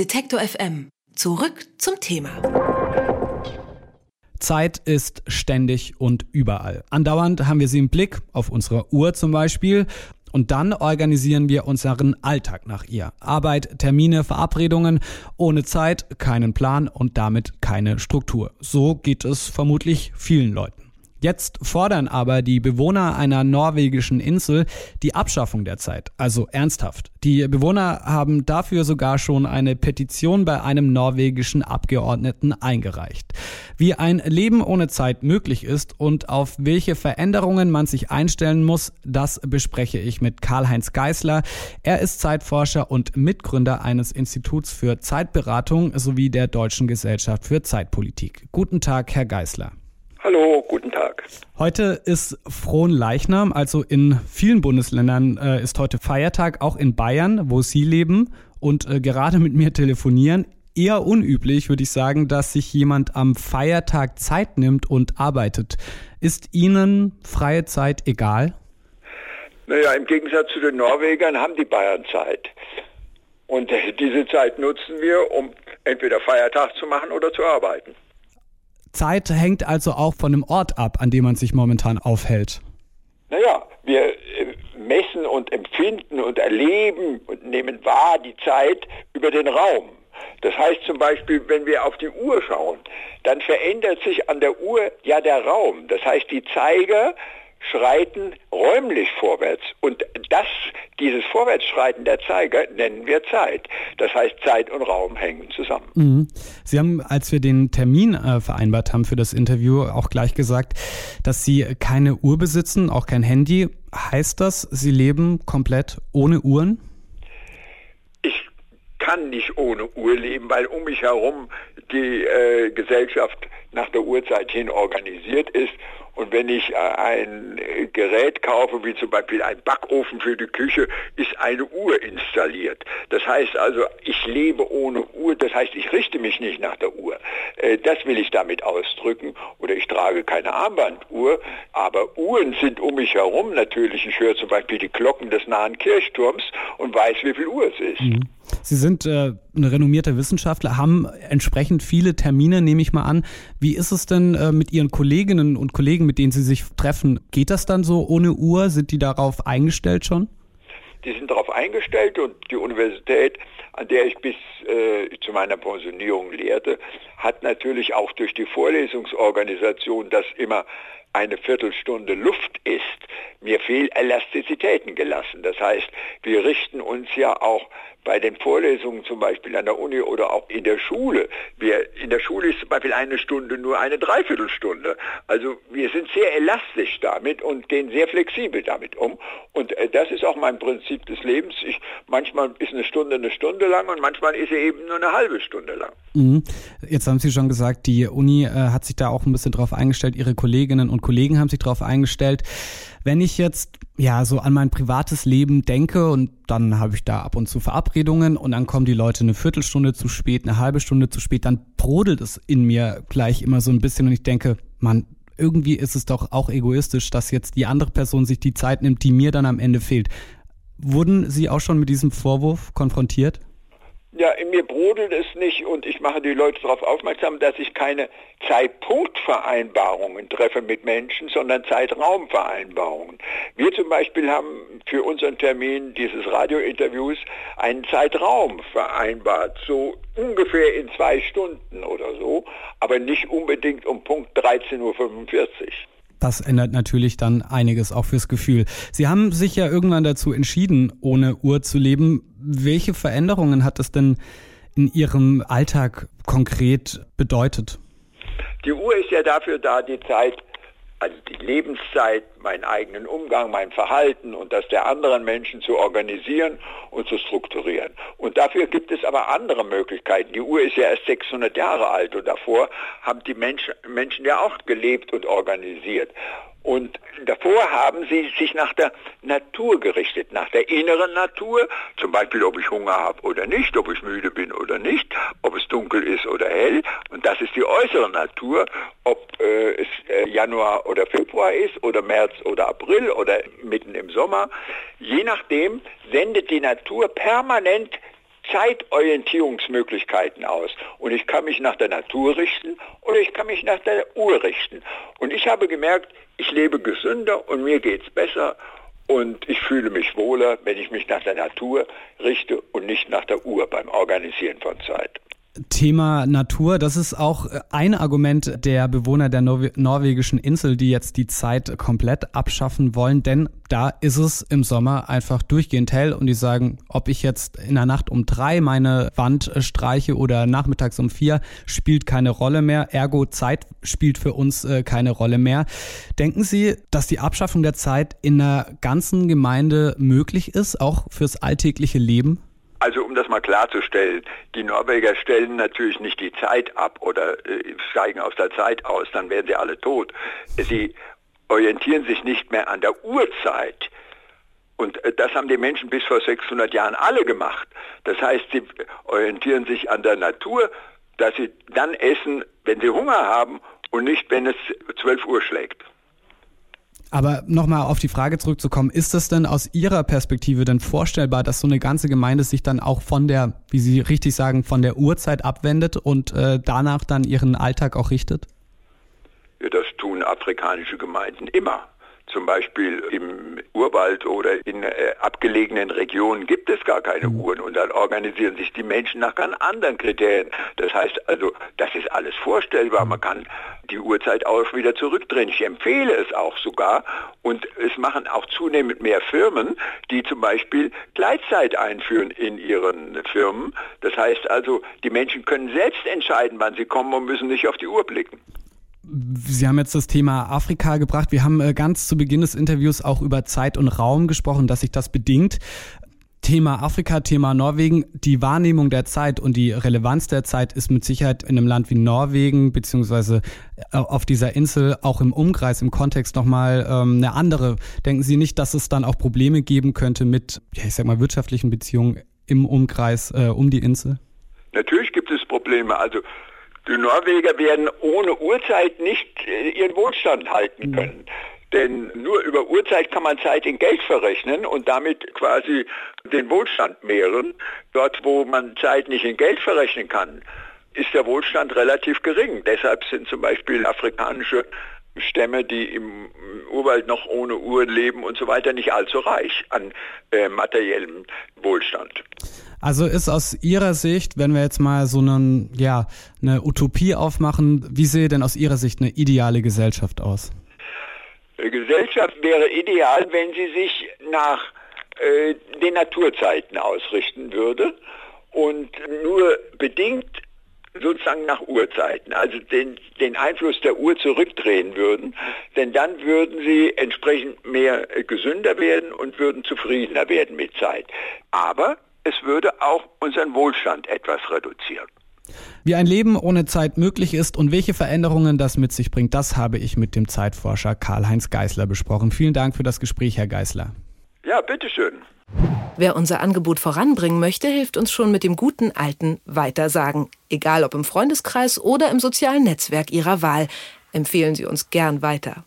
Detektor FM. Zurück zum Thema. Zeit ist ständig und überall. Andauernd haben wir sie im Blick, auf unserer Uhr zum Beispiel. Und dann organisieren wir unseren Alltag nach ihr. Arbeit, Termine, Verabredungen, ohne Zeit, keinen Plan und damit keine Struktur. So geht es vermutlich vielen Leuten. Jetzt fordern aber die Bewohner einer norwegischen Insel die Abschaffung der Zeit, also ernsthaft. Die Bewohner haben dafür sogar schon eine Petition bei einem norwegischen Abgeordneten eingereicht. Wie ein Leben ohne Zeit möglich ist und auf welche Veränderungen man sich einstellen muss, das bespreche ich mit Karl-Heinz Geißler. Er ist Zeitforscher und Mitgründer eines Instituts für Zeitberatung sowie der Deutschen Gesellschaft für Zeitpolitik. Guten Tag, Herr Geißler. Hallo, guten Tag. Heute ist Frohnleichnam, also in vielen Bundesländern äh, ist heute Feiertag, auch in Bayern, wo Sie leben und äh, gerade mit mir telefonieren. Eher unüblich, würde ich sagen, dass sich jemand am Feiertag Zeit nimmt und arbeitet. Ist Ihnen freie Zeit egal? Naja, im Gegensatz zu den Norwegern haben die Bayern Zeit. Und äh, diese Zeit nutzen wir, um entweder Feiertag zu machen oder zu arbeiten. Zeit hängt also auch von dem Ort ab, an dem man sich momentan aufhält. Naja, wir äh, messen und empfinden und erleben und nehmen wahr die Zeit über den Raum. Das heißt zum Beispiel, wenn wir auf die Uhr schauen, dann verändert sich an der Uhr ja der Raum. Das heißt, die Zeiger schreiten räumlich vorwärts. Und das, dieses Vorwärtsschreiten der Zeiger nennen wir Zeit. Das heißt, Zeit und Raum hängen zusammen. Mhm. Sie haben, als wir den Termin äh, vereinbart haben für das Interview, auch gleich gesagt, dass Sie keine Uhr besitzen, auch kein Handy. Heißt das, Sie leben komplett ohne Uhren? Kann nicht ohne Uhr leben, weil um mich herum die äh, Gesellschaft nach der Uhrzeit hin organisiert ist und wenn ich äh, ein Gerät kaufe, wie zum Beispiel ein Backofen für die Küche, ist eine Uhr installiert. Das heißt also, ich lebe ohne Uhr, das heißt, ich richte mich nicht nach der Uhr. Äh, das will ich damit ausdrücken. Oder ich trage keine Armbanduhr, aber Uhren sind um mich herum natürlich. Ich höre zum Beispiel die Glocken des nahen Kirchturms und weiß, wie viel Uhr es ist. Mhm. Sie sind äh, ein renommierter Wissenschaftler, haben entsprechend viele Termine, nehme ich mal an. Wie ist es denn äh, mit Ihren Kolleginnen und Kollegen, mit denen Sie sich treffen? Geht das dann so ohne Uhr? Sind die darauf eingestellt schon? Die sind darauf eingestellt und die Universität, an der ich bis äh, zu meiner Pensionierung lehrte, hat natürlich auch durch die Vorlesungsorganisation, dass immer eine Viertelstunde Luft ist, mir viel Elastizitäten gelassen. Das heißt, wir richten uns ja auch bei den Vorlesungen zum Beispiel an der Uni oder auch in der Schule. Wir, in der Schule ist zum Beispiel eine Stunde nur eine Dreiviertelstunde. Also wir sind sehr elastisch damit und gehen sehr flexibel damit um. Und äh, das ist auch mein Prinzip des Lebens. Ich, manchmal ist eine Stunde eine Stunde lang und manchmal ist sie eben nur eine halbe Stunde lang. Mhm. Jetzt haben Sie schon gesagt, die Uni äh, hat sich da auch ein bisschen drauf eingestellt, Ihre Kolleginnen und Kollegen haben sich darauf eingestellt. Wenn ich jetzt ja so an mein privates Leben denke und dann habe ich da ab und zu Verabredungen und dann kommen die Leute eine Viertelstunde zu spät, eine halbe Stunde zu spät, dann brodelt es in mir gleich immer so ein bisschen und ich denke, man, irgendwie ist es doch auch egoistisch, dass jetzt die andere Person sich die Zeit nimmt, die mir dann am Ende fehlt. Wurden Sie auch schon mit diesem Vorwurf konfrontiert? Ja, in mir brodelt es nicht und ich mache die Leute darauf aufmerksam, dass ich keine Zeitpunktvereinbarungen treffe mit Menschen, sondern Zeitraumvereinbarungen. Wir zum Beispiel haben für unseren Termin dieses Radiointerviews einen Zeitraum vereinbart, so ungefähr in zwei Stunden oder so, aber nicht unbedingt um Punkt 13.45 Uhr. Das ändert natürlich dann einiges auch fürs Gefühl. Sie haben sich ja irgendwann dazu entschieden, ohne Uhr zu leben. Welche Veränderungen hat das denn in Ihrem Alltag konkret bedeutet? Die Uhr ist ja dafür da, die Zeit also die Lebenszeit, meinen eigenen Umgang, mein Verhalten und das der anderen Menschen zu organisieren und zu strukturieren. Und dafür gibt es aber andere Möglichkeiten. Die Uhr ist ja erst 600 Jahre alt und davor haben die Menschen, Menschen ja auch gelebt und organisiert. Und davor haben sie sich nach der Natur gerichtet, nach der inneren Natur, zum Beispiel ob ich Hunger habe oder nicht, ob ich müde bin oder nicht, ob es dunkel ist oder hell. Und das ist die äußere Natur, ob äh, es äh, Januar oder Februar ist oder März oder April oder mitten im Sommer. Je nachdem sendet die Natur permanent Zeitorientierungsmöglichkeiten aus. Und ich kann mich nach der Natur richten oder ich kann mich nach der Uhr richten. Und ich habe gemerkt, ich lebe gesünder und mir geht es besser und ich fühle mich wohler, wenn ich mich nach der Natur richte und nicht nach der Uhr beim Organisieren von Zeit. Thema Natur, das ist auch ein Argument der Bewohner der Nor norwegischen Insel, die jetzt die Zeit komplett abschaffen wollen, denn da ist es im Sommer einfach durchgehend hell und die sagen, ob ich jetzt in der Nacht um drei meine Wand streiche oder nachmittags um vier, spielt keine Rolle mehr. Ergo Zeit spielt für uns äh, keine Rolle mehr. Denken Sie, dass die Abschaffung der Zeit in der ganzen Gemeinde möglich ist, auch fürs alltägliche Leben? Um das mal klarzustellen, die Norweger stellen natürlich nicht die Zeit ab oder äh, steigen aus der Zeit aus, dann werden sie alle tot. Sie orientieren sich nicht mehr an der Uhrzeit. Und äh, das haben die Menschen bis vor 600 Jahren alle gemacht. Das heißt, sie orientieren sich an der Natur, dass sie dann essen, wenn sie Hunger haben und nicht, wenn es 12 Uhr schlägt. Aber nochmal auf die Frage zurückzukommen, ist es denn aus Ihrer Perspektive denn vorstellbar, dass so eine ganze Gemeinde sich dann auch von der, wie Sie richtig sagen, von der Uhrzeit abwendet und äh, danach dann ihren Alltag auch richtet? Ja, das tun afrikanische Gemeinden immer. Zum Beispiel im Urwald oder in äh, abgelegenen Regionen gibt es gar keine mhm. Uhren und dann organisieren sich die Menschen nach ganz anderen Kriterien. Das heißt also, das ist alles vorstellbar. Man kann die Uhrzeit auch wieder zurückdrehen. Ich empfehle es auch sogar und es machen auch zunehmend mehr Firmen, die zum Beispiel Gleitzeit einführen in ihren Firmen. Das heißt also, die Menschen können selbst entscheiden, wann sie kommen und müssen nicht auf die Uhr blicken. Sie haben jetzt das Thema Afrika gebracht. Wir haben äh, ganz zu Beginn des Interviews auch über Zeit und Raum gesprochen, dass sich das bedingt. Thema Afrika, Thema Norwegen. Die Wahrnehmung der Zeit und die Relevanz der Zeit ist mit Sicherheit in einem Land wie Norwegen beziehungsweise äh, auf dieser Insel auch im Umkreis, im Kontext nochmal ähm, eine andere. Denken Sie nicht, dass es dann auch Probleme geben könnte mit, ja, ich sag mal, wirtschaftlichen Beziehungen im Umkreis äh, um die Insel? Natürlich gibt es Probleme. Also die Norweger werden ohne Uhrzeit nicht äh, ihren Wohlstand halten mhm. können. Denn nur über Uhrzeit kann man Zeit in Geld verrechnen und damit quasi den Wohlstand mehren. Dort, wo man Zeit nicht in Geld verrechnen kann, ist der Wohlstand relativ gering. Deshalb sind zum Beispiel afrikanische Stämme, die im Urwald noch ohne Uhren leben und so weiter, nicht allzu reich an äh, materiellem Wohlstand. Also ist aus Ihrer Sicht, wenn wir jetzt mal so einen, ja, eine Utopie aufmachen, wie sehe denn aus Ihrer Sicht eine ideale Gesellschaft aus? Eine Gesellschaft wäre ideal, wenn sie sich nach äh, den Naturzeiten ausrichten würde und nur bedingt sozusagen nach Uhrzeiten, also den, den Einfluss der Uhr zurückdrehen würden, denn dann würden sie entsprechend mehr äh, gesünder werden und würden zufriedener werden mit Zeit. Aber es würde auch unseren Wohlstand etwas reduzieren. Wie ein Leben ohne Zeit möglich ist und welche Veränderungen das mit sich bringt, das habe ich mit dem Zeitforscher Karl-Heinz Geißler besprochen. Vielen Dank für das Gespräch, Herr Geißler. Ja, bitteschön. Wer unser Angebot voranbringen möchte, hilft uns schon mit dem guten alten Weitersagen. Egal ob im Freundeskreis oder im sozialen Netzwerk Ihrer Wahl. Empfehlen Sie uns gern weiter.